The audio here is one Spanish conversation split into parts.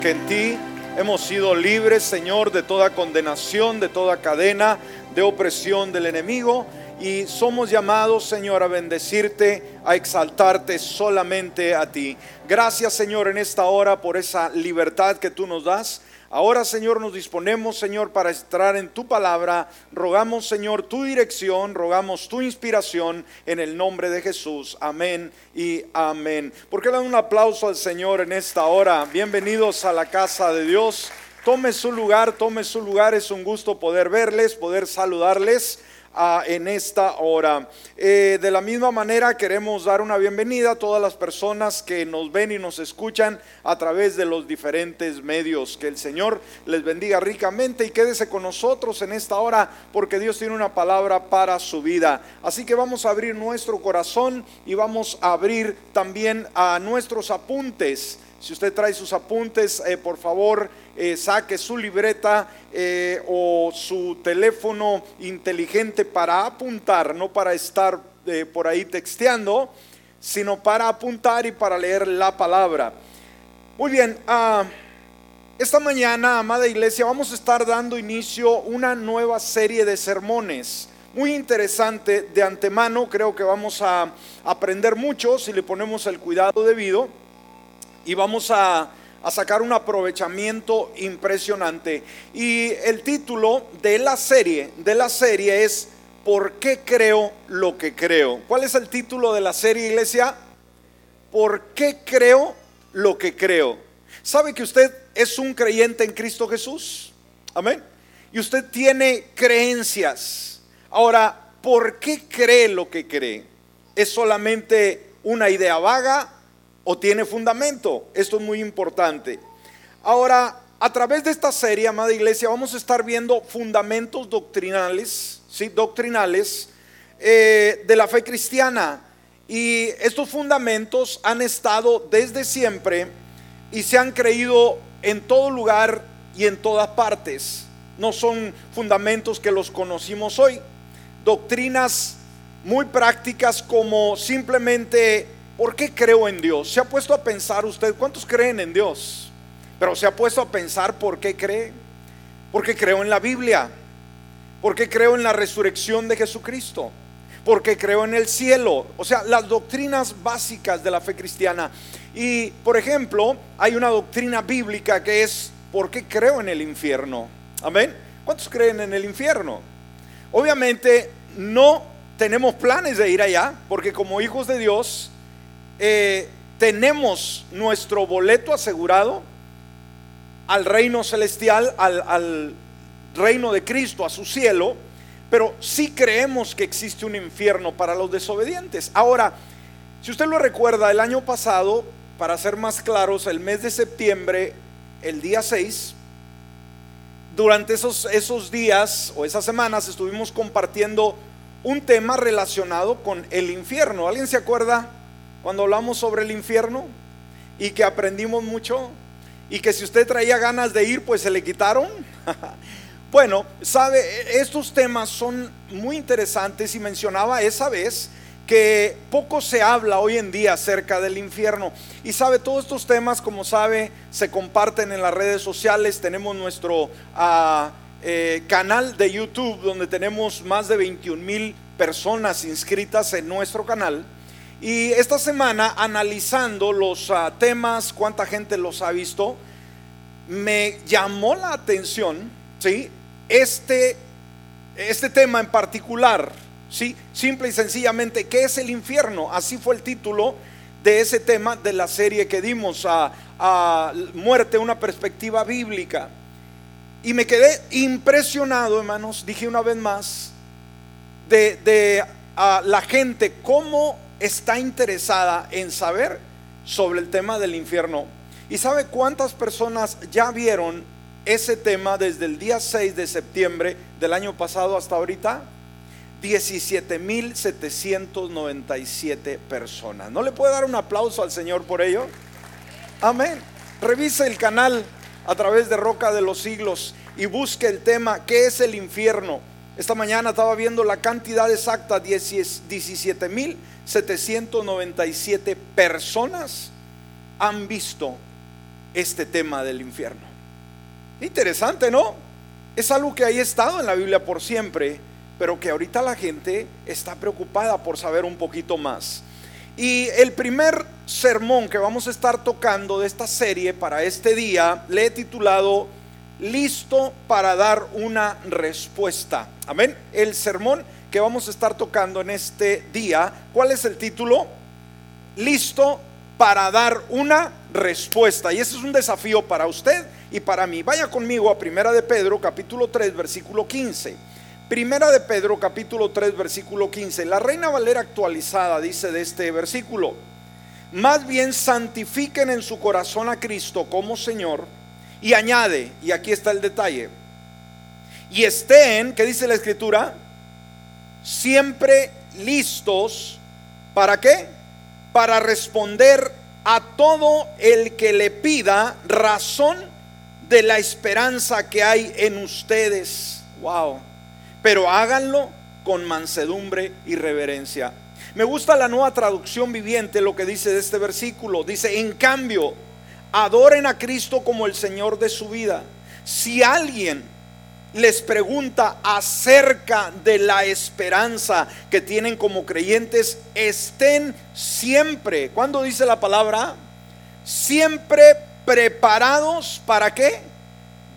que en ti hemos sido libres, Señor, de toda condenación, de toda cadena de opresión del enemigo. Y somos llamados, Señor, a bendecirte, a exaltarte solamente a ti. Gracias, Señor, en esta hora por esa libertad que tú nos das. Ahora, Señor, nos disponemos, Señor, para entrar en tu palabra. Rogamos, Señor, tu dirección, rogamos tu inspiración en el nombre de Jesús. Amén y amén. ¿Por qué dan un aplauso al Señor en esta hora? Bienvenidos a la casa de Dios. Tome su lugar, tome su lugar. Es un gusto poder verles, poder saludarles en esta hora. Eh, de la misma manera queremos dar una bienvenida a todas las personas que nos ven y nos escuchan a través de los diferentes medios. Que el Señor les bendiga ricamente y quédese con nosotros en esta hora porque Dios tiene una palabra para su vida. Así que vamos a abrir nuestro corazón y vamos a abrir también a nuestros apuntes. Si usted trae sus apuntes, eh, por favor, eh, saque su libreta eh, o su teléfono inteligente para apuntar, no para estar por ahí texteando, sino para apuntar y para leer la palabra. Muy bien, ah, esta mañana, amada iglesia, vamos a estar dando inicio a una nueva serie de sermones. Muy interesante de antemano, creo que vamos a aprender mucho si le ponemos el cuidado debido y vamos a, sacar un aprovechamiento impresionante. Y el título de la serie, de la serie es ¿Por qué creo lo que creo? ¿Cuál es el título de la serie, iglesia? ¿Por qué creo lo que creo? ¿Sabe que usted es un creyente en Cristo Jesús? Amén. Y usted tiene creencias. Ahora, ¿por qué cree lo que cree? ¿Es solamente una idea vaga? O tiene fundamento. Esto es muy importante. Ahora, a través de esta serie, amada iglesia, vamos a estar viendo fundamentos doctrinales, ¿sí? doctrinales eh, de la fe cristiana. Y estos fundamentos han estado desde siempre y se han creído en todo lugar y en todas partes. No son fundamentos que los conocimos hoy. Doctrinas muy prácticas como simplemente ¿Por qué creo en Dios? ¿Se ha puesto a pensar usted cuántos creen en Dios? Pero se ha puesto a pensar por qué cree. Porque creo en la Biblia. Porque creo en la resurrección de Jesucristo. Porque creo en el cielo. O sea, las doctrinas básicas de la fe cristiana. Y, por ejemplo, hay una doctrina bíblica que es ¿por qué creo en el infierno? Amén. ¿Cuántos creen en el infierno? Obviamente no tenemos planes de ir allá, porque como hijos de Dios eh, tenemos nuestro boleto asegurado al reino celestial, al, reino de Cristo, a su cielo, pero sí creemos que existe un infierno para los desobedientes. Ahora, si usted lo recuerda, el año pasado, para ser más claros, el mes de septiembre, el día 6, durante esos, esos días o esas semanas estuvimos compartiendo un tema relacionado con el infierno. ¿Alguien se acuerda cuando hablamos sobre el infierno y que aprendimos mucho y que si usted traía ganas de ir, pues se le quitaron. bueno, sabe, estos temas son muy interesantes y mencionaba esa vez que poco se habla hoy en día acerca del infierno. Y sabe, todos estos temas, como sabe, se comparten en las redes sociales. Tenemos nuestro ah, eh, canal de YouTube donde tenemos más de 21 mil personas inscritas en nuestro canal. Y esta semana, analizando los ah, temas, cuánta gente los ha visto, me llamó la atención, ¿sí? Este, este tema en particular, ¿sí? Simple y sencillamente, ¿qué es el infierno? Así fue el título de ese tema de la serie que dimos a, muerte, una perspectiva bíblica. Y me quedé impresionado, hermanos, dije una vez más, de, de la gente, cómo está interesada en saber sobre el tema del infierno. ¿Y sabe cuántas personas ya vieron ese tema desde el día 6 de septiembre del año pasado hasta ahorita? 17.797 personas. ¿No le puede dar un aplauso al Señor por ello? Amén. Revise el canal a través de Roca de los Siglos y busque el tema, ¿qué es el infierno? Esta mañana estaba viendo la cantidad exacta, 17.797 personas han visto este tema del infierno. Interesante, ¿no? Es algo que haya estado en la Biblia por siempre, pero que ahorita la gente está preocupada por saber un poquito más. Y el primer sermón que vamos a estar tocando de esta serie para este día le he titulado Listo para dar una respuesta. Amén. El sermón que vamos a estar tocando en este día, ¿cuál es el título? Listo para dar una respuesta. Y ese es un desafío para usted y para mí. Vaya conmigo a Primera de Pedro, capítulo 3, versículo 15. Primera de Pedro, capítulo 3, versículo 15. La Reina Valera actualizada dice de este versículo, más bien santifiquen en su corazón a Cristo como Señor y añade, y aquí está el detalle, y estén, ¿qué dice la escritura? Siempre listos, ¿para qué? Para responder a todo el que le pida razón de la esperanza que hay en ustedes. Wow pero háganlo con mansedumbre y reverencia. Me gusta la nueva traducción viviente lo que dice de este versículo. Dice, en cambio, adoren a Cristo como el Señor de su vida. Si alguien les pregunta acerca de la esperanza que tienen como creyentes, estén siempre, ¿cuándo dice la palabra? Siempre preparados para qué?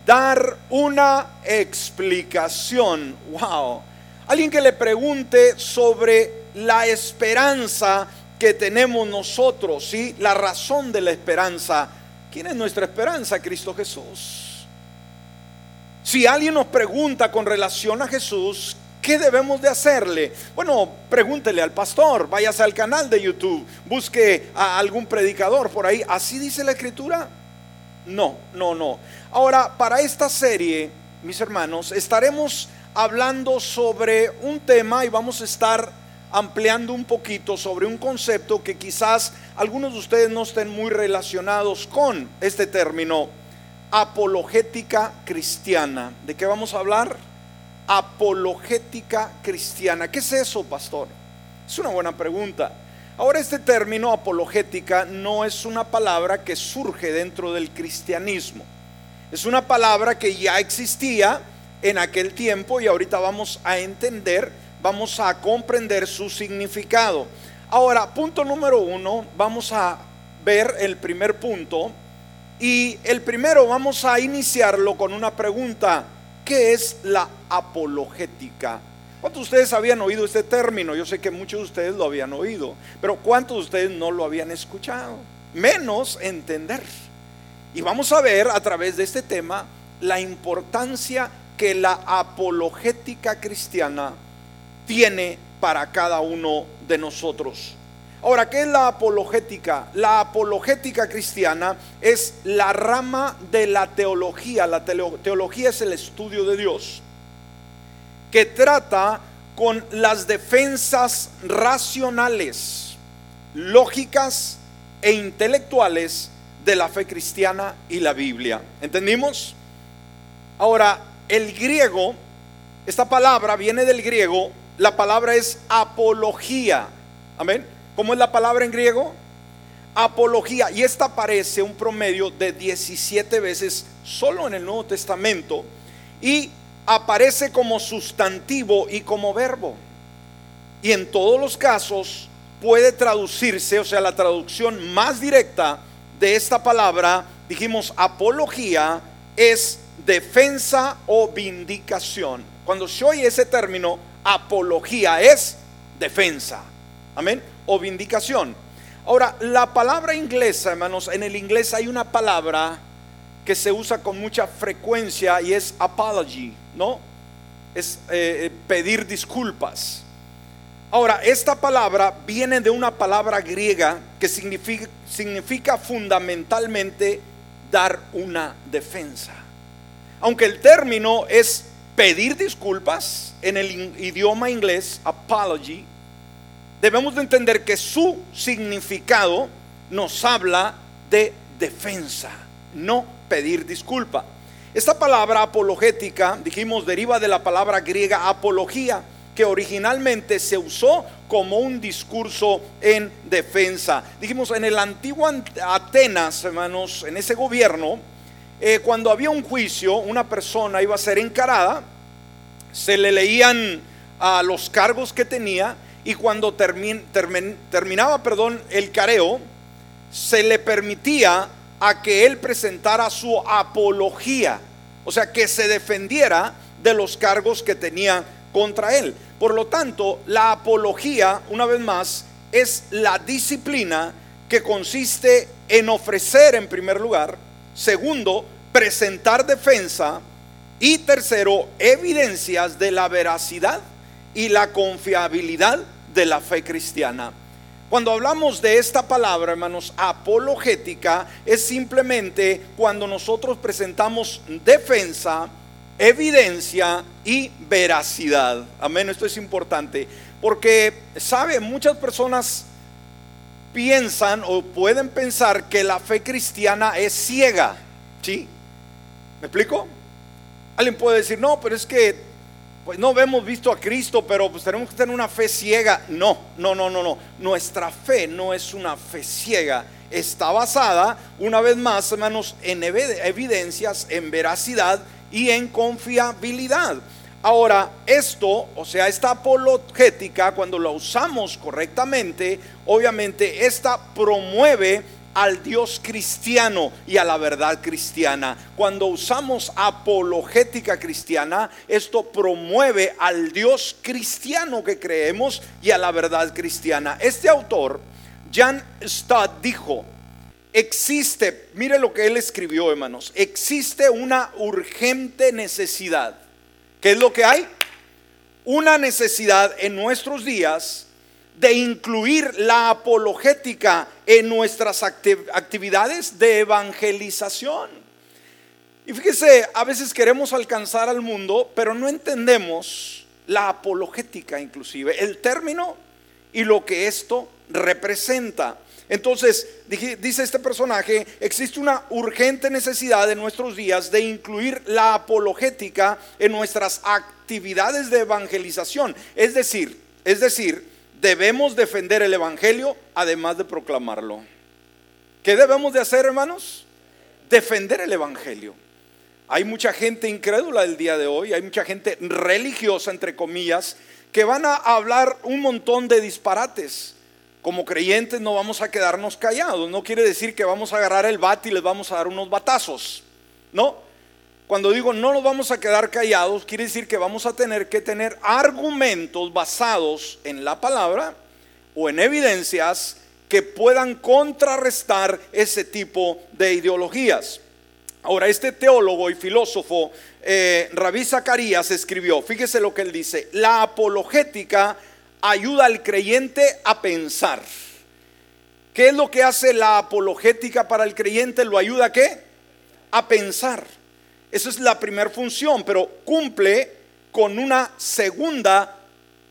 dar una explicación. Wow. Alguien que le pregunte sobre la esperanza que tenemos nosotros, ¿sí? La razón de la esperanza. ¿Quién es nuestra esperanza? Cristo Jesús. Si alguien nos pregunta con relación a Jesús, ¿qué debemos de hacerle? Bueno, pregúntele al pastor, váyase al canal de YouTube, busque a algún predicador por ahí. ¿Así dice la escritura? No, no, no. Ahora, para esta serie, mis hermanos, estaremos hablando sobre un tema y vamos a estar ampliando un poquito sobre un concepto que quizás algunos de ustedes no estén muy relacionados con este término, apologética cristiana. ¿De qué vamos a hablar? Apologética cristiana. ¿Qué es eso, pastor? Es una buena pregunta. Ahora este término apologética no es una palabra que surge dentro del cristianismo. Es una palabra que ya existía en aquel tiempo y ahorita vamos a entender, vamos a comprender su significado. Ahora, punto número uno, vamos a ver el primer punto y el primero vamos a iniciarlo con una pregunta. ¿Qué es la apologética? ¿Cuántos de ustedes habían oído este término? Yo sé que muchos de ustedes lo habían oído, pero ¿cuántos de ustedes no lo habían escuchado? Menos entender. Y vamos a ver a través de este tema la importancia que la apologética cristiana tiene para cada uno de nosotros. Ahora, ¿qué es la apologética? La apologética cristiana es la rama de la teología. La teología es el estudio de Dios que trata con las defensas racionales, lógicas e intelectuales de la fe cristiana y la Biblia. ¿Entendimos? Ahora, el griego, esta palabra viene del griego, la palabra es apología. Amén. ¿Cómo es la palabra en griego? Apología. Y esta aparece un promedio de 17 veces solo en el Nuevo Testamento. Y aparece como sustantivo y como verbo. Y en todos los casos puede traducirse, o sea, la traducción más directa de esta palabra, dijimos apología, es defensa o vindicación. Cuando se oye ese término, apología es defensa. Amén. O vindicación. Ahora, la palabra inglesa, hermanos, en el inglés hay una palabra que se usa con mucha frecuencia y es apology, ¿no? Es eh, eh, pedir disculpas. Ahora, esta palabra viene de una palabra griega que significa, significa fundamentalmente dar una defensa. Aunque el término es pedir disculpas en el idioma inglés, apology, debemos de entender que su significado nos habla de defensa, no pedir disculpa. Esta palabra apologética, dijimos, deriva de la palabra griega apología, que originalmente se usó como un discurso en defensa. Dijimos, en el antiguo Atenas, hermanos, en ese gobierno, eh, cuando había un juicio, una persona iba a ser encarada, se le leían a los cargos que tenía y cuando terminaba perdón, el careo, se le permitía a que él presentara su apología, o sea, que se defendiera de los cargos que tenía contra él. Por lo tanto, la apología, una vez más, es la disciplina que consiste en ofrecer en primer lugar, segundo, presentar defensa y tercero, evidencias de la veracidad y la confiabilidad de la fe cristiana. Cuando hablamos de esta palabra, hermanos, apologética, es simplemente cuando nosotros presentamos defensa, evidencia y veracidad. Amén, esto es importante. Porque, ¿sabe? Muchas personas piensan o pueden pensar que la fe cristiana es ciega. ¿Sí? ¿Me explico? Alguien puede decir, no, pero es que pues no hemos visto a Cristo, pero pues tenemos que tener una fe ciega. No, no, no, no, no. Nuestra fe no es una fe ciega. Está basada, una vez más, hermanos, en evidencias, en veracidad y en confiabilidad. Ahora, esto, o sea, esta apologética, cuando la usamos correctamente, obviamente esta promueve al Dios cristiano y a la verdad cristiana. Cuando usamos apologética cristiana, esto promueve al Dios cristiano que creemos y a la verdad cristiana. Este autor, Jan Stott, dijo, existe, mire lo que él escribió, hermanos, existe una urgente necesidad. ¿Qué es lo que hay? Una necesidad en nuestros días de incluir la apologética en nuestras actividades de evangelización. Y fíjese, a veces queremos alcanzar al mundo, pero no entendemos la apologética inclusive, el término y lo que esto representa. Entonces, dice este personaje, existe una urgente necesidad en nuestros días de incluir la apologética en nuestras actividades de evangelización. Es decir, es decir, debemos defender el Evangelio además de proclamarlo. ¿Qué debemos de hacer, hermanos? Defender el Evangelio. Hay mucha gente incrédula el día de hoy, hay mucha gente religiosa, entre comillas, que van a hablar un montón de disparates. Como creyentes no vamos a quedarnos callados. No quiere decir que vamos a agarrar el bate y les vamos a dar unos batazos. No, cuando digo no nos vamos a quedar callados, quiere decir que vamos a tener que tener argumentos basados en la palabra o en evidencias que puedan contrarrestar ese tipo de ideologías. Ahora, este teólogo y filósofo, eh, Rabí Zacarías, escribió, fíjese lo que él dice, la apologética ayuda al creyente a pensar. ¿Qué es lo que hace la apologética para el creyente? ¿Lo ayuda a qué? A pensar. Esa es la primera función, pero cumple con una segunda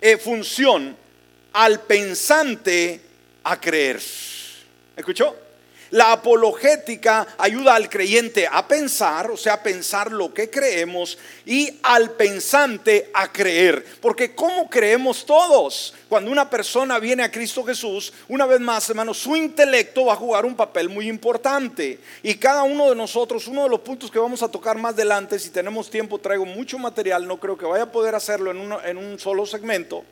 eh, función al pensante a creer. ¿Escuchó? La apologética ayuda al creyente a pensar, o sea, a pensar lo que creemos, y al pensante a creer. Porque ¿cómo creemos todos? Cuando una persona viene a Cristo Jesús, una vez más, hermanos, su intelecto va a jugar un papel muy importante. Y cada uno de nosotros, uno de los puntos que vamos a tocar más adelante, si tenemos tiempo, traigo mucho material, no creo que vaya a poder hacerlo en, en un solo segmento.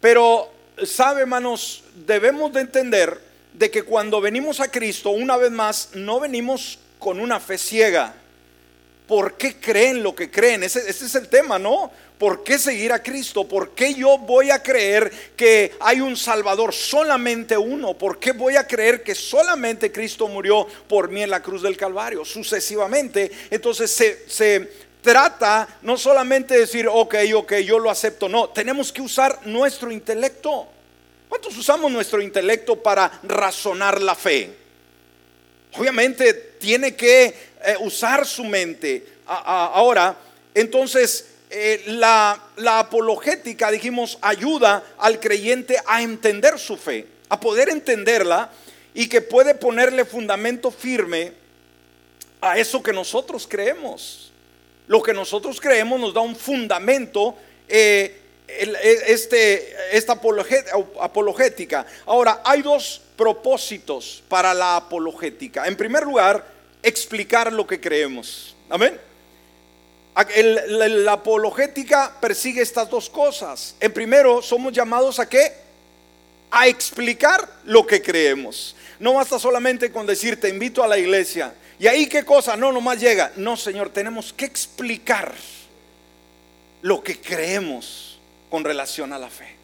Pero, sabe, hermanos, debemos de entender de que cuando venimos a Cristo, una vez más, no venimos con una fe ciega. ¿Por qué creen lo que creen? Ese, es el tema, ¿no? ¿Por qué seguir a Cristo? ¿Por qué yo voy a creer que hay un Salvador, solamente uno? ¿Por qué voy a creer que solamente Cristo murió por mí en la cruz del Calvario? Sucesivamente, entonces se, se trata no solamente de decir, ok, ok, yo lo acepto, no, tenemos que usar nuestro intelecto. ¿Cuántos usamos nuestro intelecto para razonar la fe? Obviamente tiene que eh, usar su mente. ahora, entonces, eh, la, apologética, dijimos, ayuda al creyente a entender su fe, a poder entenderla y que puede ponerle fundamento firme a eso que nosotros creemos. Lo que nosotros creemos nos da un fundamento eh, este, esta apologética. Ahora, hay dos propósitos para la apologética. En primer lugar, explicar lo que creemos. Amén. la apologética persigue estas dos cosas. En primero, somos llamados a qué? A explicar lo que creemos. No basta solamente con decir, te invito a la iglesia. ¿Y ahí qué cosa? No, nomás llega. No, Señor, tenemos que explicar lo que creemos con relación a la fe.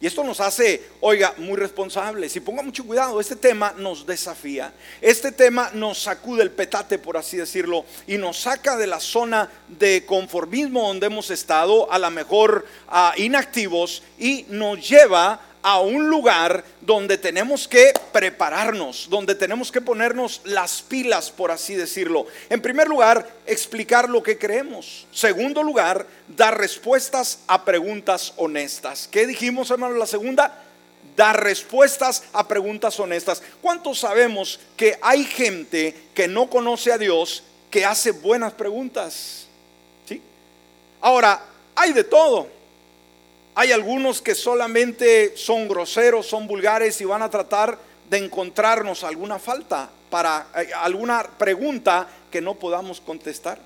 Y esto nos hace, oiga, muy responsables. Y ponga mucho cuidado, este tema nos desafía. Este tema nos sacude el petate, por así decirlo, y nos saca de la zona de conformismo donde hemos estado, a la mejor a inactivos, y nos lleva a un lugar donde tenemos que prepararnos, donde tenemos que ponernos las pilas, por así decirlo. En primer lugar, explicar lo que creemos. Segundo lugar, dar respuestas a preguntas honestas. ¿Qué dijimos, hermano? La segunda, dar respuestas a preguntas honestas. ¿Cuántos sabemos que hay gente que no conoce a Dios que hace buenas preguntas? ¿Sí? Ahora, hay de todo. Hay algunos que solamente son groseros, son vulgares y van a tratar de encontrarnos alguna falta para eh, alguna pregunta que no podamos contestar.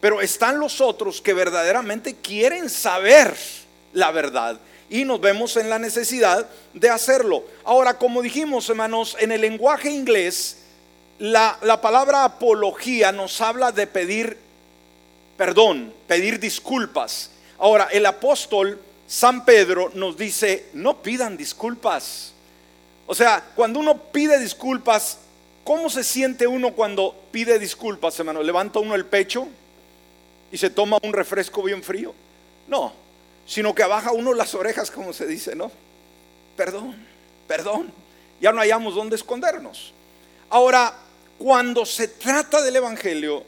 Pero están los otros que verdaderamente quieren saber la verdad y nos vemos en la necesidad de hacerlo. Ahora, como dijimos, hermanos, en el lenguaje inglés, la, la palabra apología nos habla de pedir perdón, pedir disculpas. Ahora, el apóstol San Pedro nos dice, no pidan disculpas. O sea, cuando uno pide disculpas, ¿cómo se siente uno cuando pide disculpas, hermano? ¿Levanta uno el pecho y se toma un refresco bien frío? No, sino que abaja uno las orejas, como se dice, ¿no? Perdón, perdón. Ya no hayamos dónde escondernos. Ahora, cuando se trata del Evangelio,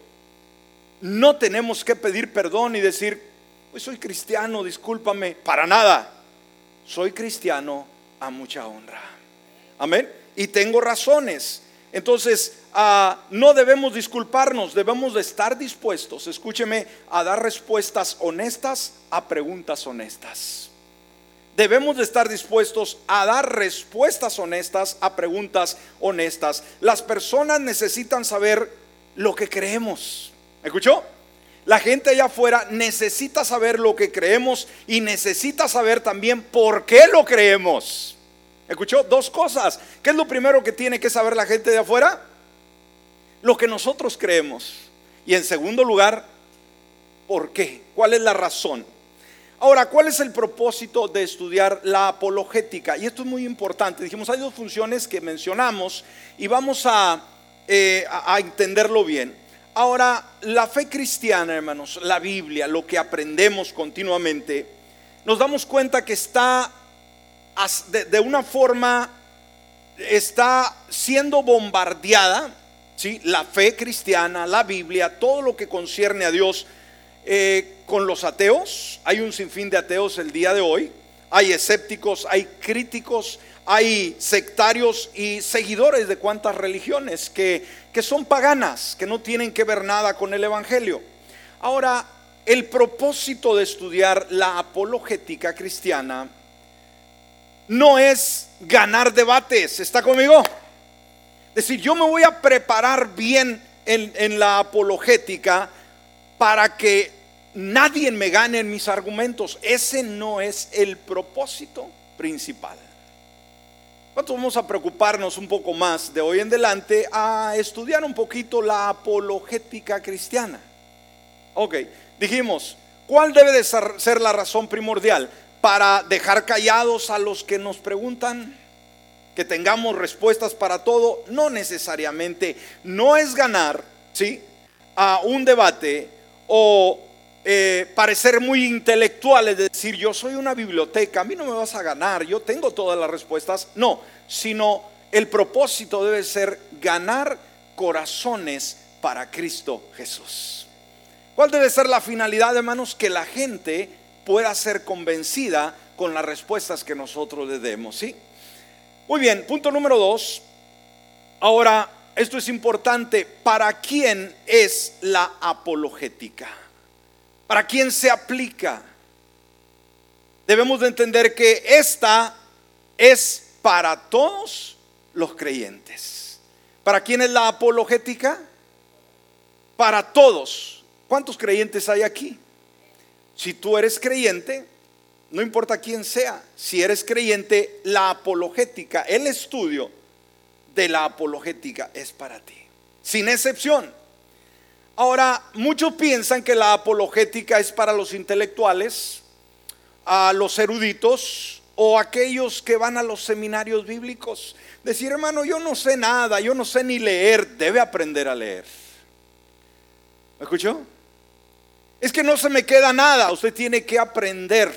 no tenemos que pedir perdón y decir, pues soy cristiano, discúlpame, para nada. Soy cristiano a mucha honra. Amén. Y tengo razones. Entonces, ah, no debemos disculparnos, debemos de estar dispuestos, escúcheme, a dar respuestas honestas a preguntas honestas. Debemos de estar dispuestos a dar respuestas honestas a preguntas honestas. Las personas necesitan saber lo que creemos. ¿Escuchó? La gente allá afuera necesita saber lo que creemos y necesita saber también por qué lo creemos. ¿Escuchó? Dos cosas. ¿Qué es lo primero que tiene que saber la gente de afuera? Lo que nosotros creemos. Y en segundo lugar, ¿por qué? ¿Cuál es la razón? Ahora, ¿cuál es el propósito de estudiar la apologética? Y esto es muy importante. Dijimos, hay dos funciones que mencionamos y vamos a, eh, a entenderlo bien. Ahora, la fe cristiana, hermanos, la Biblia, lo que aprendemos continuamente, nos damos cuenta que está de, una forma, está siendo bombardeada, ¿sí? la fe cristiana, la Biblia, todo lo que concierne a Dios, eh, con los ateos. Hay un sinfín de ateos el día de hoy. Hay escépticos, hay críticos, hay sectarios y seguidores de cuantas religiones que, que son paganas, que no tienen que ver nada con el Evangelio. Ahora, el propósito de estudiar la apologética cristiana no es ganar debates, ¿está conmigo? Es decir, yo me voy a preparar bien en, en la apologética para que nadie me gane en mis argumentos. Ese no es el propósito principal. ¿Cuántos vamos a preocuparnos un poco más de hoy en adelante a estudiar un poquito la apologética cristiana? Ok, dijimos, ¿cuál debe de ser la razón primordial para dejar callados a los que nos preguntan? Que tengamos respuestas para todo, no necesariamente, no es ganar, ¿sí? A un debate o eh, parecer muy intelectuales, de decir yo soy una biblioteca, a mí no me vas a ganar, yo tengo todas las respuestas. No, sino el propósito debe ser ganar corazones para Cristo Jesús. ¿Cuál debe ser la finalidad, hermanos? Que la gente pueda ser convencida con las respuestas que nosotros le demos, ¿sí? Muy bien, punto número dos. Ahora, esto es importante. ¿Para quién es la apologética? ¿Para quién se aplica? debemos de entender que esta es para todos los creyentes. ¿Para quién es la apologética? Para todos. ¿Cuántos creyentes hay aquí? Si tú eres creyente, no importa quién sea, si eres creyente, la apologética, el estudio de la apologética es para ti, sin excepción. Ahora, muchos piensan que la apologética es para los intelectuales, a los eruditos o aquellos que van a los seminarios bíblicos. Decir, hermano, yo no sé nada, yo no sé ni leer, debe aprender a leer. ¿Me escuchó? Es que no se me queda nada, usted tiene que aprender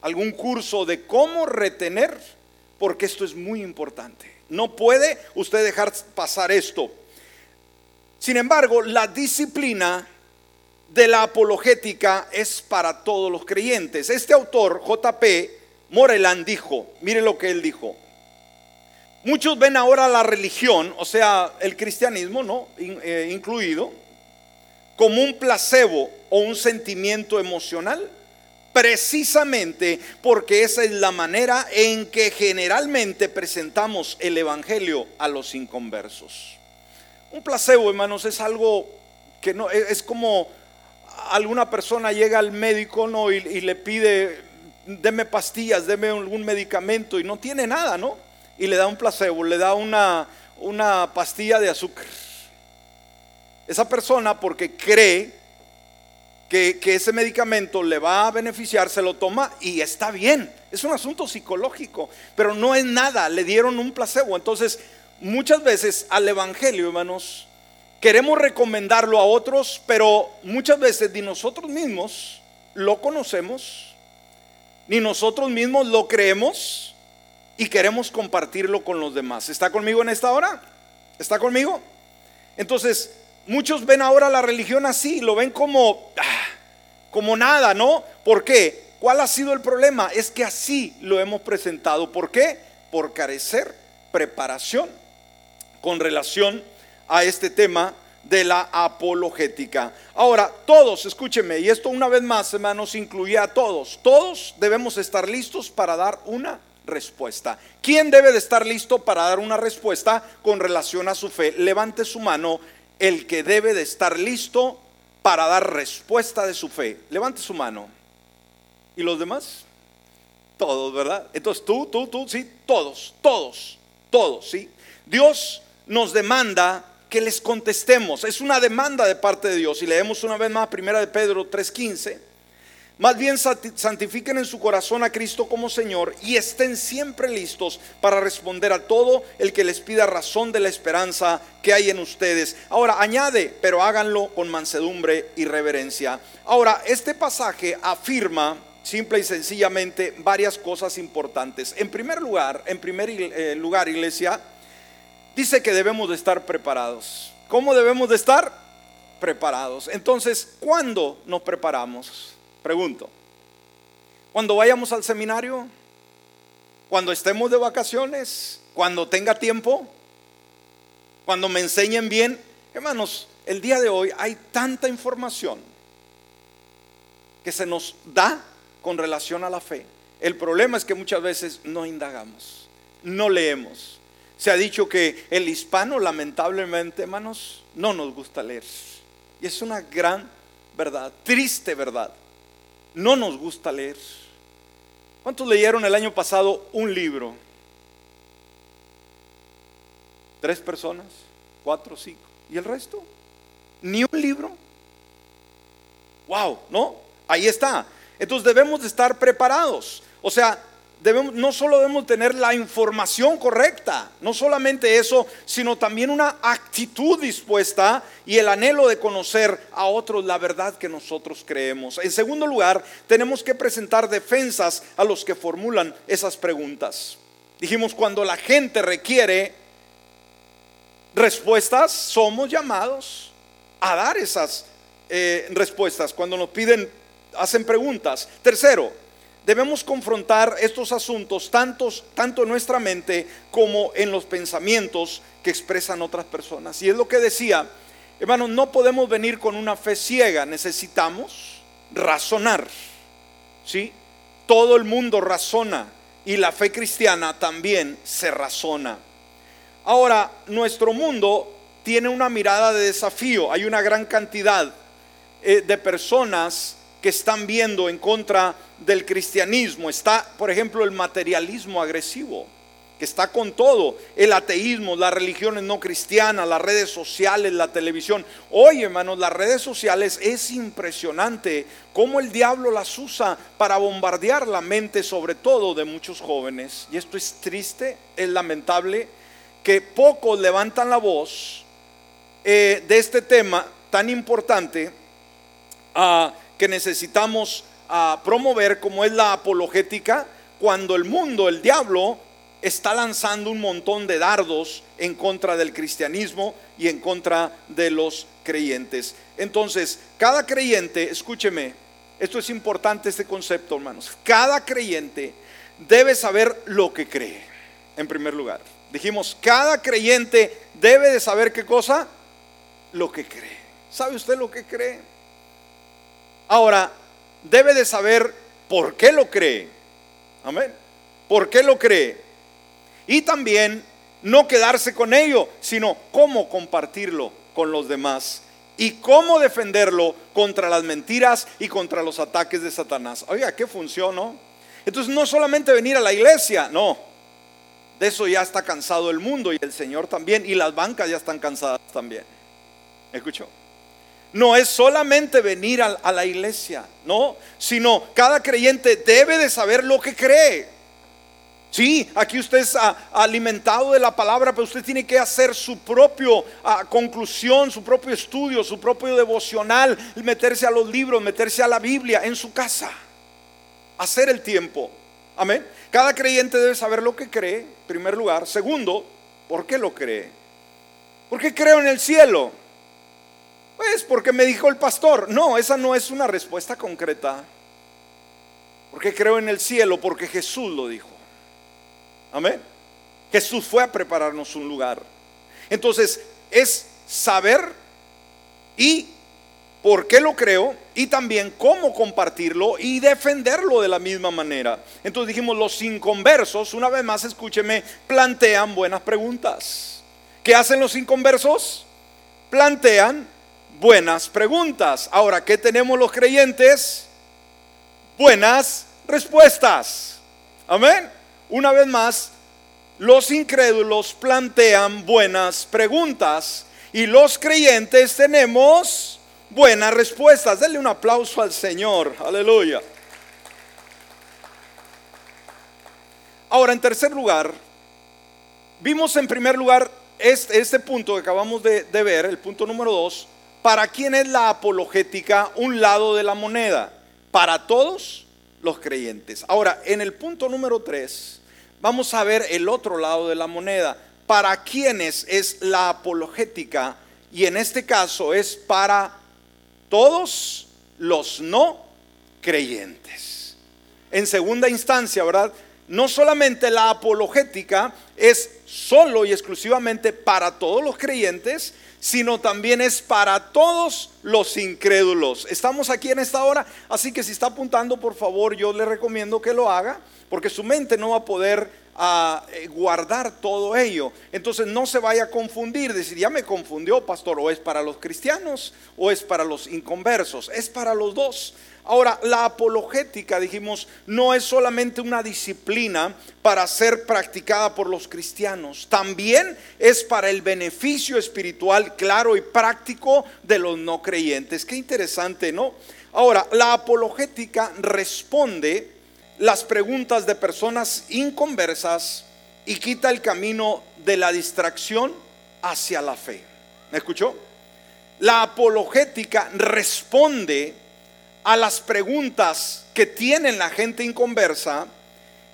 algún curso de cómo retener, porque esto es muy importante. No puede usted dejar pasar esto. Sin embargo, la disciplina de la apologética es para todos los creyentes. Este autor, JP Moreland, dijo, mire lo que él dijo. Muchos ven ahora la religión, o sea, el cristianismo, ¿no? Eh, incluido, como un placebo o un sentimiento emocional, precisamente porque esa es la manera en que generalmente presentamos el Evangelio a los inconversos. Un placebo, hermanos, es algo que no es como alguna persona llega al médico ¿no? y, le pide, deme pastillas, deme algún medicamento y no tiene nada, ¿no? Y le da un placebo, le da una, una pastilla de azúcar. Esa persona, porque cree que, que, ese medicamento le va a beneficiar, se lo toma y está bien. Es un asunto psicológico, pero no es nada, le dieron un placebo. Entonces, muchas veces al Evangelio, hermanos, queremos recomendarlo a otros, pero muchas veces ni nosotros mismos lo conocemos, ni nosotros mismos lo creemos y queremos compartirlo con los demás. ¿Está conmigo en esta hora? ¿Está conmigo? Entonces, muchos ven ahora la religión así, lo ven como, ah, como nada, ¿no? ¿Por qué? ¿Cuál ha sido el problema? Es que así lo hemos presentado. ¿Por qué? Por carecer preparación con relación a este tema de la apologética. Ahora, todos, escúcheme, y esto una vez más, hermanos, incluía a todos. Todos debemos estar listos para dar una respuesta. ¿Quién debe de estar listo para dar una respuesta con relación a su fe? Levante su mano el que debe de estar listo para dar respuesta de su fe. Levante su mano. ¿Y los demás? Todos, ¿verdad? Entonces tú, tú, tú, sí, todos, todos, todos, sí. Dios nos demanda que les contestemos. Es una demanda de parte de Dios. Y leemos una vez más, primera de Pedro 3:15. Más bien santifiquen en su corazón a Cristo como Señor y estén siempre listos para responder a todo el que les pida razón de la esperanza que hay en ustedes. Ahora añade, pero háganlo con mansedumbre y reverencia. Ahora, este pasaje afirma simple y sencillamente varias cosas importantes. En primer lugar, en primer eh, lugar, iglesia, dice que debemos de estar preparados. ¿Cómo debemos de estar? Preparados. Entonces, ¿cuándo nos preparamos? Pregunto. ¿Cuando vayamos al seminario? ¿Cuando estemos de vacaciones? ¿Cuando tenga tiempo? ¿Cuando me enseñen bien? Hermanos, el día de hoy hay tanta información que se nos da con relación a la fe. El problema es que muchas veces no indagamos, no leemos se ha dicho que el hispano, lamentablemente, hermanos, no nos gusta leer. Y es una gran verdad, triste verdad. No nos gusta leer. ¿Cuántos leyeron el año pasado un libro? ¿Tres personas? ¿Cuatro? ¿Cinco? ¿Y el resto? ¿Ni un libro? ¡Wow! ¿No? Ahí está. Entonces debemos de estar preparados. O sea, no solo debemos tener la información correcta, no solamente eso, sino también una actitud dispuesta y el anhelo de conocer a otros la verdad que nosotros creemos. En segundo lugar, tenemos que presentar defensas a los que formulan esas preguntas. Dijimos, cuando la gente requiere respuestas, somos llamados a dar esas eh, respuestas. Cuando nos piden, hacen preguntas. Tercero, debemos confrontar estos asuntos tantos, tanto en nuestra mente como en los pensamientos que expresan otras personas. Y es lo que decía, hermanos, no podemos venir con una fe ciega, necesitamos razonar. ¿Sí? todo el mundo razona y la fe cristiana también se razona. Ahora, nuestro mundo tiene una mirada de desafío. Hay una gran cantidad eh, de personas que están viendo en contra del cristianismo. Está, por ejemplo, el materialismo agresivo, que está con todo, el ateísmo, las religiones no cristianas, las redes sociales, la televisión. Oye, hermanos, las redes sociales es impresionante cómo el diablo las usa para bombardear la mente, sobre todo de muchos jóvenes. Y esto es triste, es lamentable, que pocos levantan la voz eh, de este tema tan importante ah, que necesitamos ah, promover como es la apologética cuando el mundo, el diablo, está lanzando un montón de dardos en contra del cristianismo y en contra de los creyentes. Entonces, cada creyente, escúcheme, esto es importante este concepto, hermanos. Cada creyente debe saber lo que cree, en primer lugar. Dijimos, cada creyente debe de saber qué cosa, lo que cree. ¿Sabe usted lo que cree? Ahora, debe de saber por qué lo cree. Amén. ¿Por qué lo cree? Y también no quedarse con ello, sino cómo compartirlo con los demás y cómo defenderlo contra las mentiras y contra los ataques de Satanás. Oiga, qué funcionó. Entonces no solamente venir a la iglesia, no. De eso ya está cansado el mundo y el Señor también y las bancas ya están cansadas también. ¿Escuchó? No es solamente venir a, la iglesia, no, sino cada creyente debe de saber lo que cree. Sí, aquí usted es alimentado de la palabra, pero usted tiene que hacer su propio conclusión, su propio estudio, su propio devocional, meterse a los libros, meterse a la Biblia en su casa, hacer el tiempo. Amén. Cada creyente debe saber lo que cree, en primer lugar. Segundo, ¿por qué lo cree? Porque creo en el cielo. Pues porque me dijo el pastor. No, esa no es una respuesta concreta. Porque creo en el cielo, porque Jesús lo dijo. Amén. Jesús fue a prepararnos un lugar. Entonces, es saber y por qué lo creo y también cómo compartirlo y defenderlo de la misma manera. Entonces dijimos, los inconversos, una vez más escúcheme, plantean buenas preguntas. ¿Qué hacen los inconversos? Plantean buenas preguntas. Ahora, ¿qué tenemos los creyentes? Buenas respuestas. Amén. Una vez más, los incrédulos plantean buenas preguntas y los creyentes tenemos buenas respuestas. Denle un aplauso al Señor. Aleluya. Ahora, en tercer lugar, vimos en primer lugar este, este punto que acabamos de, de ver, el punto número dos. ¿Para quién es la apologética un lado de la moneda? Para todos los creyentes. Ahora, en el punto número tres vamos a ver el otro lado de la moneda. ¿Para quiénes es la apologética? Y en este caso es para todos los no creyentes. En segunda instancia, ¿verdad? No solamente la apologética es solo y exclusivamente para todos los creyentes, sino también es para todos los incrédulos. Estamos aquí en esta hora, así que si está apuntando, por favor, yo le recomiendo que lo haga porque su mente no va a poder ah, eh, guardar todo ello. Entonces no se vaya a confundir, decir, ya me confundió, pastor, o es para los cristianos o es para los inconversos, es para los dos. Ahora, la apologética, dijimos, no es solamente una disciplina para ser practicada por los cristianos, también es para el beneficio espiritual claro y práctico de los no creyentes. Qué interesante, ¿no? Ahora, la apologética responde las preguntas de personas inconversas y quita el camino de la distracción hacia la fe. ¿Me escuchó? La apologética responde a las preguntas que tienen la gente inconversa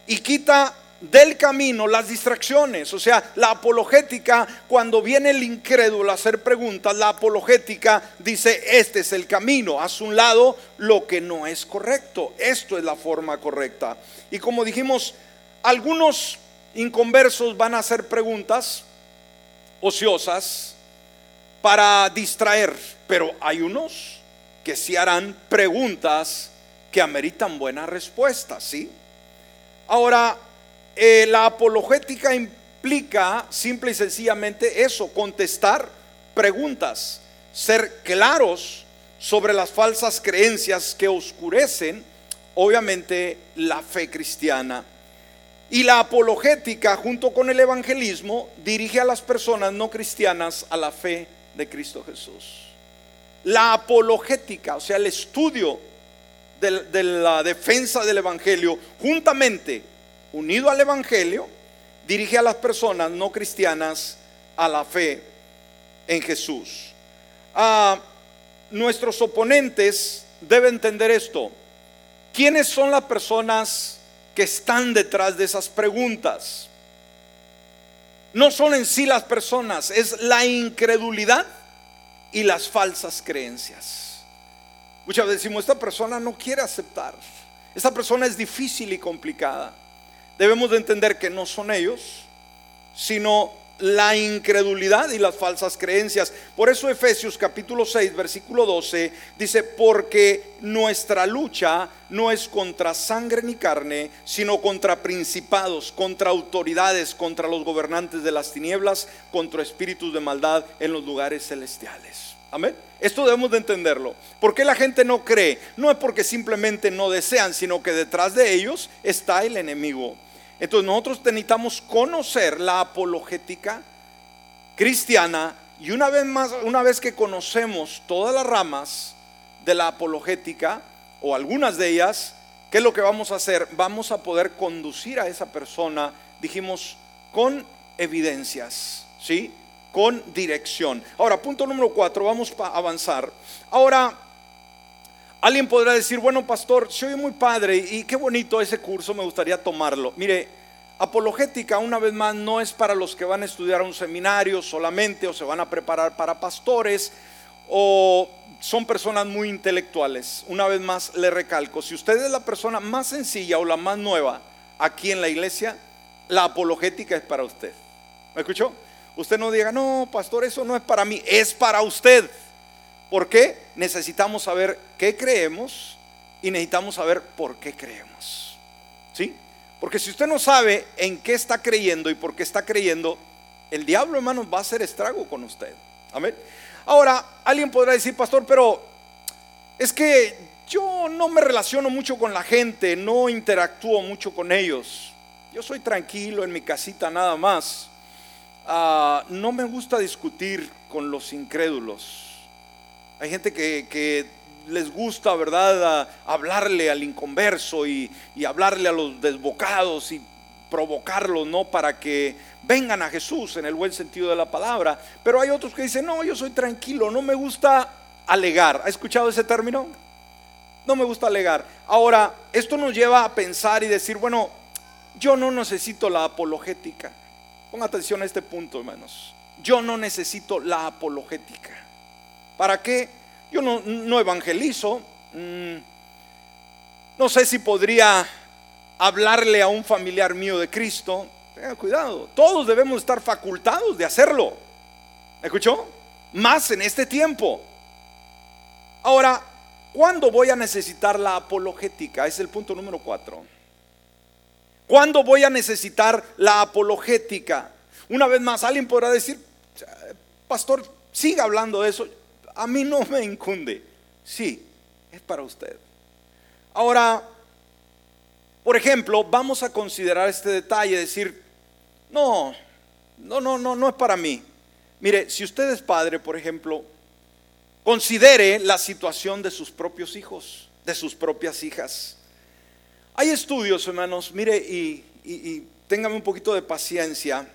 y quita del camino las distracciones. O sea, la apologética, cuando viene el incrédulo a hacer preguntas, la apologética dice, este es el camino, haz un lado lo que no es correcto. Esto es la forma correcta. Y como dijimos, algunos inconversos van a hacer preguntas ociosas para distraer, pero hay unos que sí harán preguntas que ameritan buena respuesta, ¿sí? Ahora, eh, la apologética implica simple y sencillamente eso, contestar preguntas, ser claros sobre las falsas creencias que oscurecen, obviamente, la fe cristiana. Y la apologética, junto con el evangelismo, dirige a las personas no cristianas a la fe de Cristo Jesús. La apologética, o sea, el estudio de, la defensa del evangelio, juntamente unido al evangelio, dirige a las personas no cristianas a la fe en Jesús. A nuestros oponentes deben entender esto. ¿Quiénes son las personas que están detrás de esas preguntas. No son en sí las personas, es la incredulidad y las falsas creencias. Muchas veces decimos, esta persona no quiere aceptar, esta persona es difícil y complicada. Debemos de entender que no son ellos, sino la incredulidad y las falsas creencias. Por eso Efesios capítulo 6, versículo 12 dice, porque nuestra lucha no es contra sangre ni carne, sino contra principados, contra autoridades, contra los gobernantes de las tinieblas, contra espíritus de maldad en los lugares celestiales. Amén. Esto debemos de entenderlo. ¿Por qué la gente no cree? No es porque simplemente no desean, sino que detrás de ellos está el enemigo. Entonces nosotros necesitamos conocer la apologética cristiana y una vez más, una vez que conocemos todas las ramas de la apologética o algunas de ellas, ¿qué es lo que vamos a hacer? Vamos a poder conducir a esa persona, dijimos, con evidencias, ¿sí? Con dirección. Ahora, punto número cuatro, vamos a avanzar. Ahora, Alguien podrá decir, bueno, pastor, soy muy padre y qué bonito ese curso, me gustaría tomarlo. Mire, apologética, una vez más, no es para los que van a estudiar a un seminario solamente o se van a preparar para pastores o son personas muy intelectuales. Una vez más, le recalco, si usted es la persona más sencilla o la más nueva aquí en la iglesia, la apologética es para usted. ¿Me escuchó? Usted no diga, no, pastor, eso no es para mí, es para usted. ¿Por qué? Necesitamos saber qué creemos y necesitamos saber por qué creemos. ¿Sí? Porque si usted no sabe en qué está creyendo y por qué está creyendo, el diablo, hermanos, va a hacer estrago con usted. Amén. Ahora, alguien podrá decir, pastor, pero es que yo no me relaciono mucho con la gente, no interactúo mucho con ellos. Yo soy tranquilo en mi casita nada más. Ah, no me gusta discutir con los incrédulos. Hay gente que, les gusta, ¿verdad?, hablarle al inconverso y, hablarle a los desbocados y provocarlos, ¿no? Para que vengan a Jesús en el buen sentido de la palabra. Pero hay otros que dicen, no, yo soy tranquilo, no me gusta alegar. ¿Ha escuchado ese término? No me gusta alegar. Ahora, esto nos lleva a pensar y decir, bueno, yo no necesito la apologética. Ponga atención a este punto, hermanos. Yo no necesito la apologética. ¿Para qué? Yo no, evangelizo. Mm, no sé si podría hablarle a un familiar mío de Cristo. Tenga cuidado. Todos debemos estar facultados de hacerlo. ¿Escuchó? Más en este tiempo. Ahora, ¿cuándo voy a necesitar la apologética? Es el punto número cuatro. ¿Cuándo voy a necesitar la apologética? Una vez más, alguien podrá decir, pastor, siga hablando de eso a mí no me incunde. Sí, es para usted. Ahora, por ejemplo, vamos a considerar este detalle, decir, no, no, no, no, no es para mí. Mire, si usted es padre, por ejemplo, considere la situación de sus propios hijos, de sus propias hijas. Hay estudios, hermanos, mire, y, y, téngame un poquito de paciencia.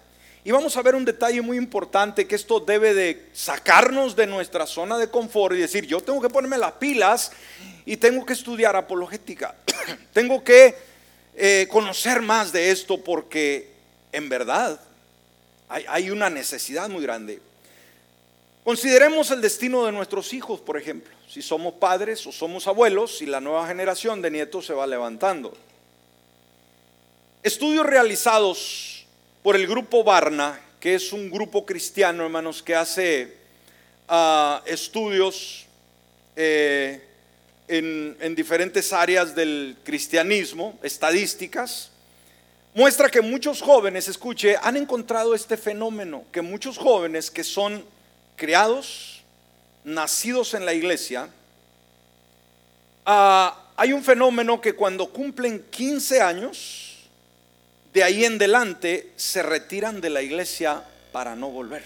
Y vamos a ver un detalle muy importante que esto debe de sacarnos de nuestra zona de confort y decir, yo tengo que ponerme las pilas y tengo que estudiar apologética. tengo que eh, conocer más de esto porque en verdad hay, hay una necesidad muy grande. Consideremos el destino de nuestros hijos, por ejemplo. Si somos padres o somos abuelos, y la nueva generación de nietos se va levantando. Estudios realizados por el grupo Barna, que es un grupo cristiano, hermanos, que hace ah, estudios eh, en, en diferentes áreas del cristianismo, estadísticas, muestra que muchos jóvenes, escuche, han encontrado este fenómeno, que muchos jóvenes que son criados, nacidos en la iglesia, ah, hay un fenómeno que cuando cumplen 15 años, de ahí en adelante se retiran de la iglesia para no volver.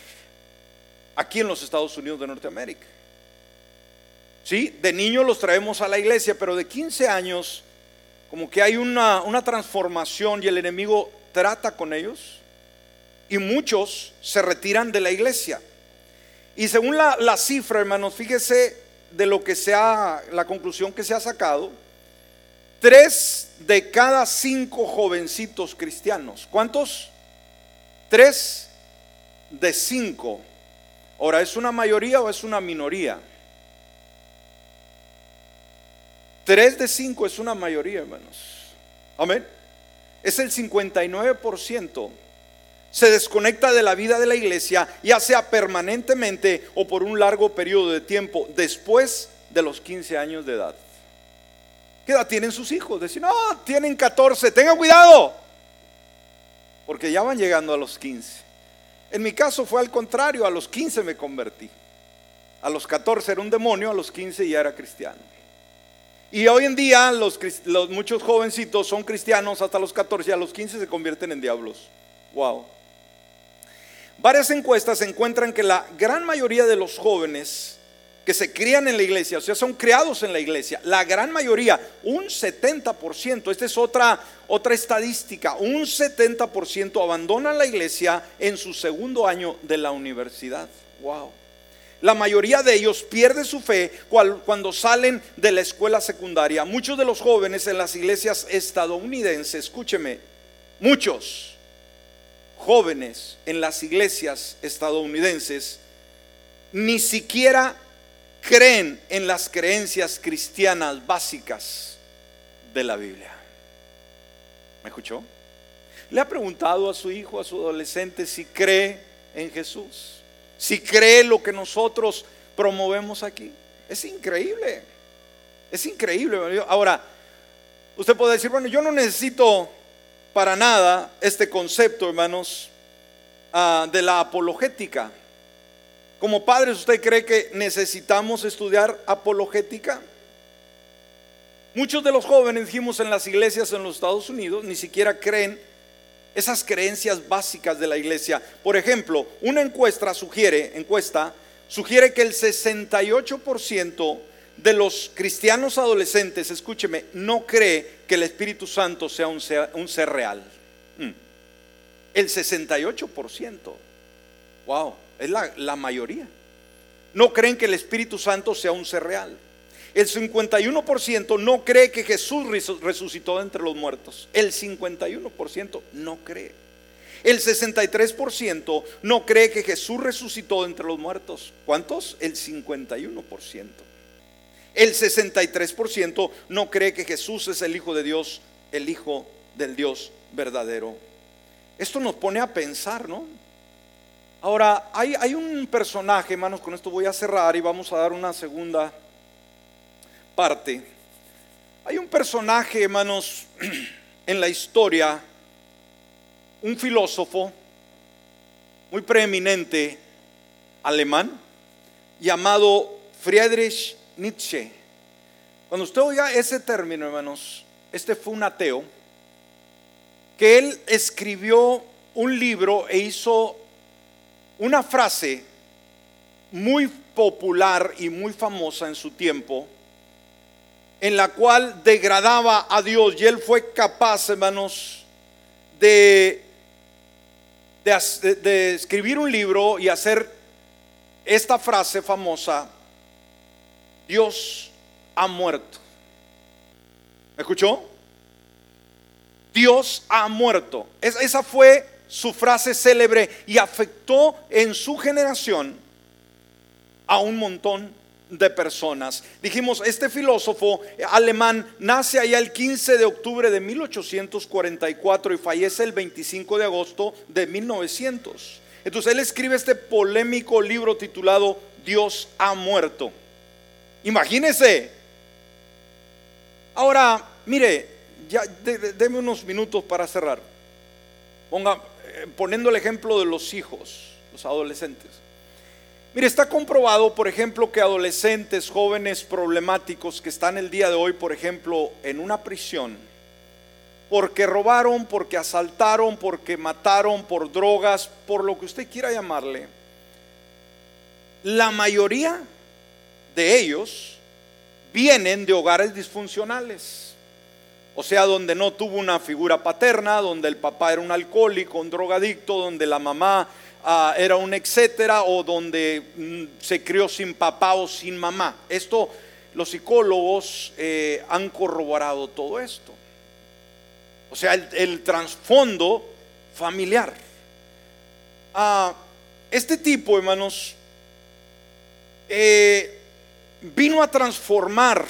Aquí en los Estados Unidos de Norteamérica. Sí, de niños los traemos a la iglesia, pero de 15 años como que hay una, una transformación y el enemigo trata con ellos y muchos se retiran de la iglesia. Y según la, la, cifra, hermanos, fíjese de lo que se ha, la conclusión que se ha sacado, tres de cada cinco jovencitos cristianos, ¿cuántos? Tres de cinco. Ahora, ¿es una mayoría o es una minoría? Tres de cinco es una mayoría, hermanos. Amén. Es el 59%. Se desconecta de la vida de la iglesia, ya sea permanentemente o por un largo periodo de tiempo, después de los 15 años de edad. ¿Qué edad tienen sus hijos? Decir, no, tienen 14, tengan cuidado. Porque ya van llegando a los 15. En mi caso fue al contrario, a los 15 me convertí. A los 14 era un demonio, a los 15 ya era cristiano. Y hoy en día los, muchos jovencitos son cristianos hasta los 14 y a los 15 se convierten en diablos. Wow. Varias encuestas encuentran que la gran mayoría de los jóvenes que se crían en la iglesia, o sea, son criados en la iglesia, la gran mayoría, un 70%, esta es otra, otra estadística, un 70% abandonan la iglesia en su segundo año de la universidad. Wow. La mayoría de ellos pierde su fe cuando salen de la escuela secundaria. Muchos de los jóvenes en las iglesias estadounidenses, escúcheme, muchos jóvenes en las iglesias estadounidenses ni siquiera creen en las creencias cristianas básicas de la Biblia. ¿Me escuchó? Le ha preguntado a su hijo, a su adolescente, si cree en Jesús si cree lo que nosotros promovemos aquí. Es increíble. Es increíble. Ahora, usted puede decir, bueno, yo no necesito para nada este concepto, hermanos, ah, de la apologética. Como padres, ¿usted cree que necesitamos estudiar apologética? Muchos de los jóvenes, dijimos en las iglesias en los Estados Unidos, ni siquiera creen esas creencias básicas de la iglesia. Por ejemplo, una encuesta sugiere, encuesta, sugiere que el 68% de los cristianos adolescentes, escúcheme, no cree que el Espíritu Santo sea un ser, un ser real. Mm. El 68%. Wow, es la, la mayoría. No creen que el Espíritu Santo sea un ser real. El 51% no cree que Jesús resucitó entre los muertos. El 51% no cree. El 63% no cree que Jesús resucitó entre los muertos. ¿Cuántos? El 51%. El 63% no cree que Jesús es el Hijo de Dios, el Hijo del Dios verdadero. Esto nos pone a pensar, ¿no? Ahora, hay, hay un personaje, hermanos, con esto voy a cerrar y vamos a dar una segunda parte. Hay un personaje, hermanos, en la historia, un filósofo muy preeminente alemán llamado Friedrich Nietzsche. Cuando usted oiga ese término, hermanos, este fue un ateo que él escribió un libro e hizo una frase muy popular y muy famosa en su tiempo en la cual degradaba a Dios y él fue capaz, hermanos, de, de, escribir un libro y hacer esta frase famosa, Dios ha muerto. ¿Me escuchó? Dios ha muerto. esa fue su frase célebre y afectó en su generación a un montón de personas. Dijimos, este filósofo alemán nace allá el 15 de octubre de 1844 y fallece el 25 de agosto de 1900. Entonces él escribe este polémico libro titulado Dios ha muerto. Imagínese, Ahora, mire, ya deme unos minutos para cerrar. Ponga, poniendo el ejemplo de los hijos, los adolescentes. Mire, está comprobado, por ejemplo, que adolescentes, jóvenes problemáticos que están el día de hoy, por ejemplo, en una prisión, porque robaron, porque asaltaron, porque mataron, por drogas, por lo que usted quiera llamarle, la mayoría de ellos vienen de hogares disfuncionales. O sea, donde no tuvo una figura paterna, donde el papá era un alcohólico, un drogadicto, donde la mamá ah, era un etcétera, o donde mm, se crió sin papá o sin mamá. Esto, los psicólogos eh, han corroborado todo esto. O sea, el, trasfondo familiar. Ah, este tipo, hermanos, eh, vino a transformar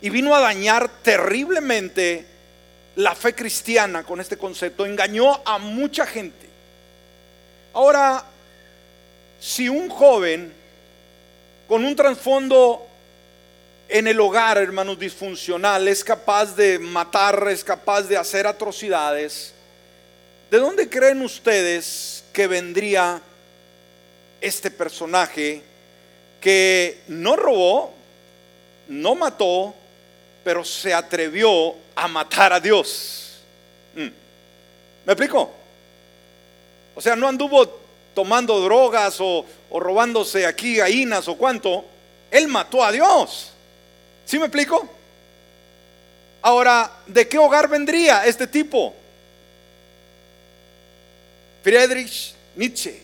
y vino a dañar terriblemente la fe cristiana con este concepto. Engañó a mucha gente. Ahora, si un joven con un trasfondo en el hogar, hermanos, disfuncional, es capaz de matar, es capaz de hacer atrocidades, ¿de dónde creen ustedes que vendría este personaje que no robó, no mató, pero se atrevió a matar a Dios? Mm. ¿Me explico? O sea, no anduvo tomando drogas o, robándose aquí gallinas o cuánto. Él mató a Dios. ¿Sí me explico? Ahora, ¿de qué hogar vendría este tipo? Friedrich Nietzsche.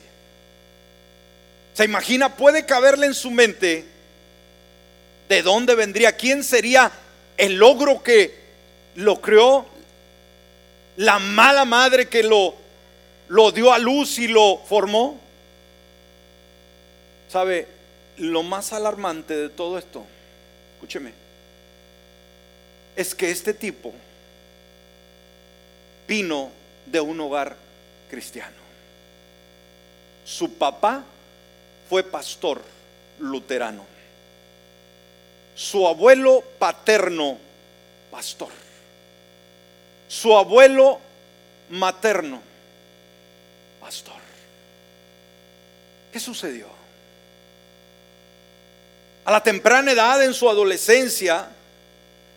¿Se imagina? Puede caberle en su mente de dónde vendría, quién sería el logro que lo creó, la mala madre que lo, lo dio a luz y lo formó. ¿Sabe? Lo más alarmante de todo esto escúcheme, es que este tipo vino de un hogar cristiano. Su papá fue pastor luterano. Su abuelo paterno, pastor. Su abuelo materno, pastor. ¿Qué sucedió? a la temprana edad, en su adolescencia,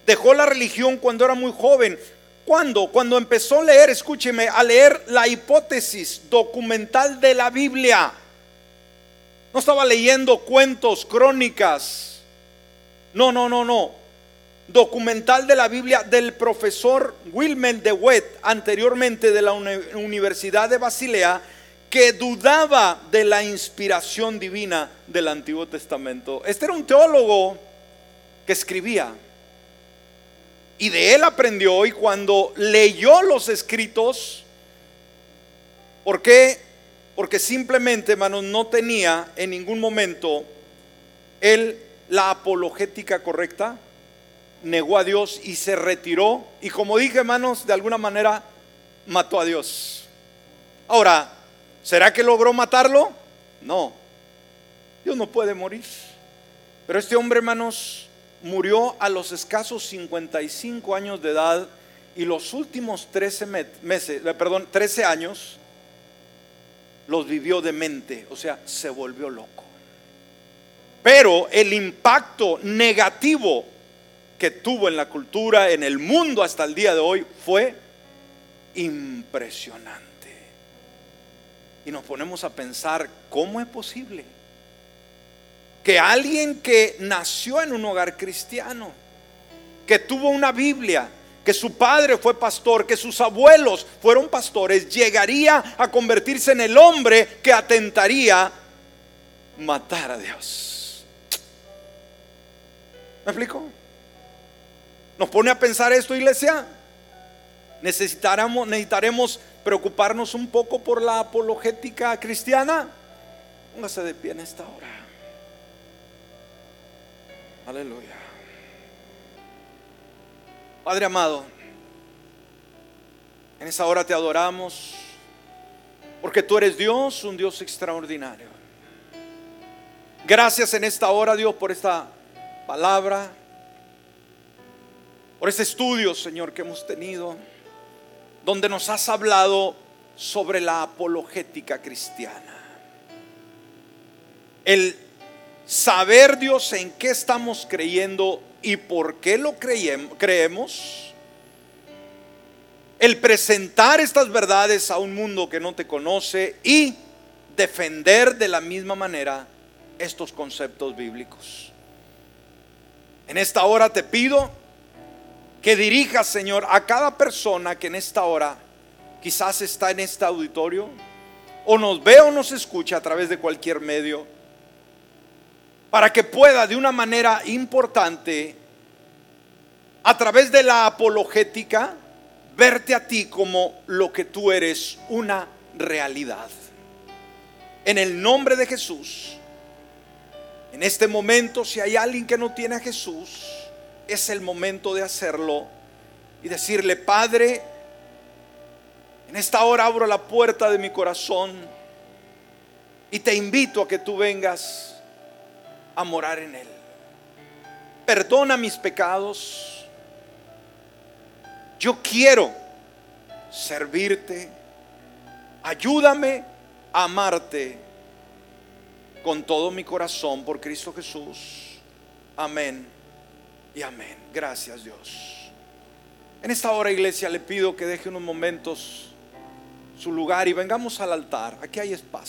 dejó la religión cuando era muy joven. ¿Cuándo? Cuando empezó a leer, escúcheme, a leer la hipótesis documental de la Biblia. No estaba leyendo cuentos, crónicas. No, no, no, no. Documental de la Biblia del profesor Wilhelm de Wet, anteriormente de la Universidad de Basilea, que dudaba de la inspiración divina del Antiguo Testamento. Este era un teólogo que escribía. Y de él aprendió y cuando leyó los escritos, ¿por qué? Porque simplemente, hermanos, no tenía en ningún momento él la apologética correcta, negó a Dios y se retiró. Y como dije, hermanos, de alguna manera mató a Dios. Ahora, ¿Será que logró matarlo? No. Dios no puede morir. Pero este hombre, hermanos, murió a los escasos 55 años de edad y los últimos 13 meses, eh, perdón, 13 años los vivió demente, o sea, se volvió loco. Pero el impacto negativo que tuvo en la cultura, en el mundo hasta el día de hoy, fue impresionante. Y nos ponemos a pensar, ¿cómo es posible? Que alguien que nació en un hogar cristiano, que tuvo una Biblia, que su padre fue pastor, que sus abuelos fueron pastores, llegaría a convertirse en el hombre que atentaría matar a Dios. ¿Me explico? Nos pone a pensar esto, iglesia. Necesitaremos, necesitaremos preocuparnos un poco por la apologética cristiana? Póngase de pie en esta hora. Aleluya. Padre amado, en esa hora te adoramos porque tú eres Dios, un Dios extraordinario. Gracias en esta hora, Dios, por esta palabra. por este estudio, Señor, que hemos tenido, donde nos has hablado sobre la apologética cristiana. El saber, Dios, en qué estamos creyendo y por qué lo creemos. El presentar estas verdades a un mundo que no te conoce y defender de la misma manera estos conceptos bíblicos. En esta hora te pido que dirijas, Señor, a cada persona que en esta hora quizás está en este auditorio o nos ve o nos escucha a través de cualquier medio, para que pueda de una manera importante, a través de la apologética, verte a ti como lo que tú eres, una realidad. En el nombre de Jesús, en este momento, si hay alguien que no tiene a Jesús, es el momento de hacerlo y decirle, Padre, en esta hora abro la puerta de mi corazón y te invito a que tú vengas a morar en él. Perdona mis pecados. Yo quiero servirte. Ayúdame a amarte con todo mi corazón por Cristo Jesús. Amén y amén. Gracias Dios. En esta hora, iglesia, le pido que deje unos momentos su lugar y vengamos al altar. Aquí hay espacio.